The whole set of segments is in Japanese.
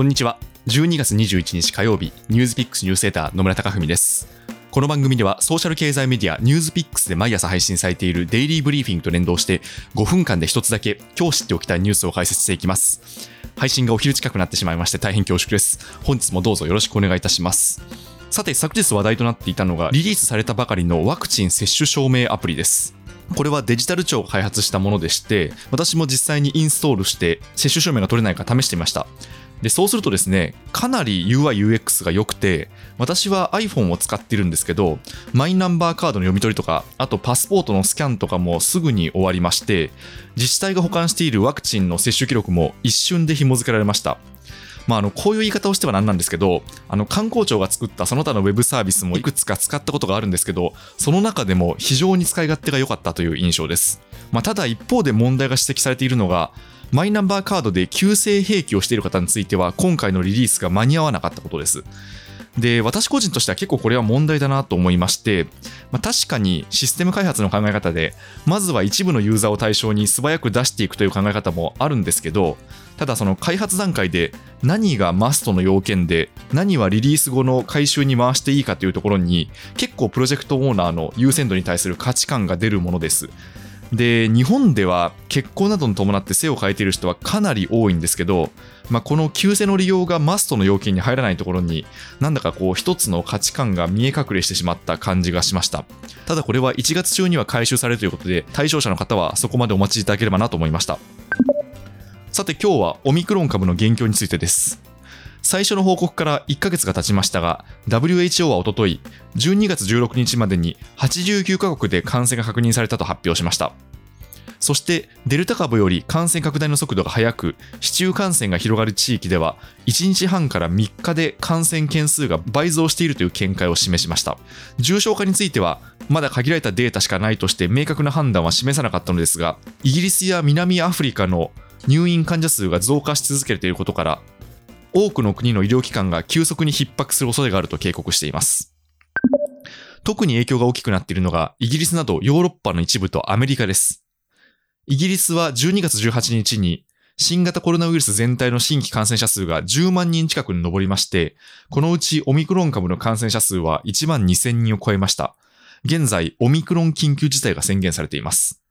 こんにちは。12月21日火曜日、ニュースピックスニュースセーター野村貴文です。この番組ではソーシャル経済メディアニュースピックスで毎朝配信されているデイリーブリーフィングと連動して5分間で一つだけ今日知っておきたいニュースを解説していきます。配信がお昼近くなってしまいまして大変恐縮です。本日もどうぞよろしくお願いいたします。さて、昨日話題となっていたのがリリースされたばかりのワクチン接種証明アプリです。これはデジタル庁が開発したものでして、私も実際にインストールして接種証明が取れないか試してみました。で、そうするとですね、かなり UI、UX が良くて、私は iPhone を使ってるんですけど、マイナンバーカードの読み取りとか、あとパスポートのスキャンとかもすぐに終わりまして、自治体が保管しているワクチンの接種記録も一瞬で紐付けられました。まあ、あのこういう言い方をしてはなんなんですけどあの観光庁が作ったその他のウェブサービスもいくつか使ったことがあるんですけどその中でも非常に使い勝手が良かったという印象です、まあ、ただ一方で問題が指摘されているのがマイナンバーカードで旧姓併記をしている方については今回のリリースが間に合わなかったことです。で私個人としては結構これは問題だなと思いまして、まあ、確かにシステム開発の考え方でまずは一部のユーザーを対象に素早く出していくという考え方もあるんですけどただその開発段階で何がマストの要件で何はリリース後の回収に回していいかというところに結構プロジェクトオーナーの優先度に対する価値観が出るものです。で日本では結婚などに伴って姓を変えている人はかなり多いんですけど、まあ、この旧姓の利用がマストの要件に入らないところになんだかこう一つの価値観が見え隠れしてしまった感じがしました。ただこれは1月中には回収されるということで対象者の方はそこまでお待ちいただければなと思いました。さて今日はオミクロン株の現況についてです。最初の報告から1ヶ月が経ちましたが、WHO はおととい、12月16日までに89カ国で感染が確認されたと発表しました。そしてデルタ株より感染拡大の速度が速く市中感染が広がる地域では1日半から3日で感染件数が倍増しているという見解を示しました重症化についてはまだ限られたデータしかないとして明確な判断は示さなかったのですがイギリスや南アフリカの入院患者数が増加し続けていることから多くの国の医療機関が急速に逼迫する恐れがあると警告しています。特に影響が大きくなっているのが、イギリスなどヨーロッパの一部とアメリカです。イギリスは12月18日に、新型コロナウイルス全体の新規感染者数が10万人近くに上りまして、このうちオミクロン株の感染者数は1万2000人を超えました。現在、オミクロン緊急事態が宣言されています。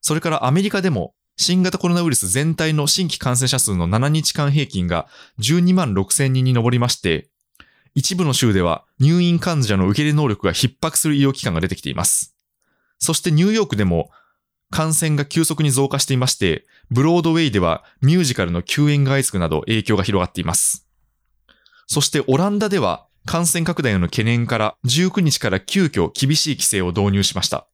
それからアメリカでも新型コロナウイルス全体の新規感染者数の7日間平均が12万6000人に上りまして、一部の州では入院患者の受け入れ能力が逼迫する医療機関が出てきています。そしてニューヨークでも感染が急速に増加していまして、ブロードウェイではミュージカルの休演が相次ぐなど影響が広がっています。そしてオランダでは感染拡大への懸念から19日から急遽厳しい規制を導入しました。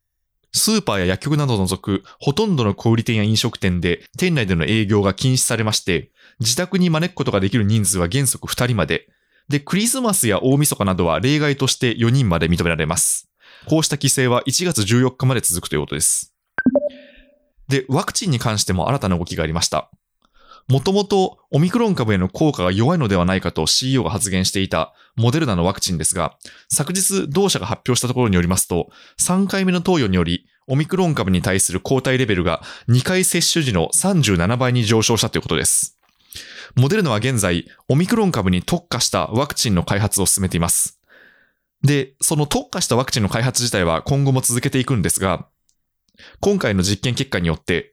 スーパーや薬局などを除くほとんどの小売店や飲食店で店内での営業が禁止されまして、自宅に招くことができる人数は原則2人まで。で、クリスマスや大晦日などは例外として4人まで認められます。こうした規制は1月14日まで続くということです。で、ワクチンに関しても新たな動きがありました。もともとオミクロン株への効果が弱いのではないかと CEO が発言していたモデルナのワクチンですが、昨日同社が発表したところによりますと、3回目の投与により、オミクロン株に対する抗体レベルが2回接種時の37倍に上昇したということです。モデルナは現在、オミクロン株に特化したワクチンの開発を進めています。で、その特化したワクチンの開発自体は今後も続けていくんですが、今回の実験結果によって、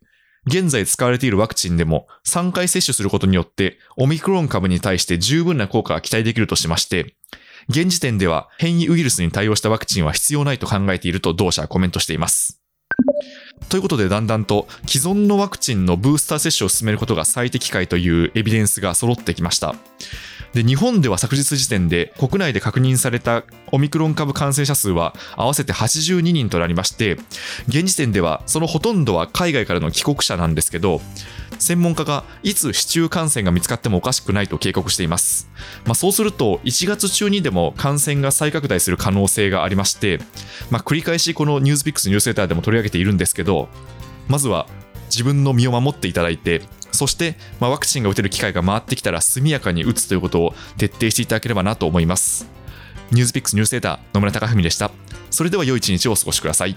現在使われているワクチンでも3回接種することによってオミクロン株に対して十分な効果が期待できるとしまして、現時点では変異ウイルスに対応したワクチンは必要ないと考えていると同社はコメントしています。ということでだんだんと既存のワクチンのブースター接種を進めることが最適解というエビデンスが揃ってきました。で日本では昨日時点で国内で確認されたオミクロン株感染者数は合わせて82人となりまして現時点ではそのほとんどは海外からの帰国者なんですけど専門家がいつ市中感染が見つかってもおかしくないと警告しています、まあ、そうすると1月中にでも感染が再拡大する可能性がありまして、まあ、繰り返しこのニュースピックスニュースレターでも取り上げているんですけどまずは自分の身を守っていただいてそして、まあ、ワクチンが打てる機会が回ってきたら速やかに打つということを徹底していただければなと思います。ニュースピックスニュースデータ野村貴文でした。それでは良い一日をお過ごしください。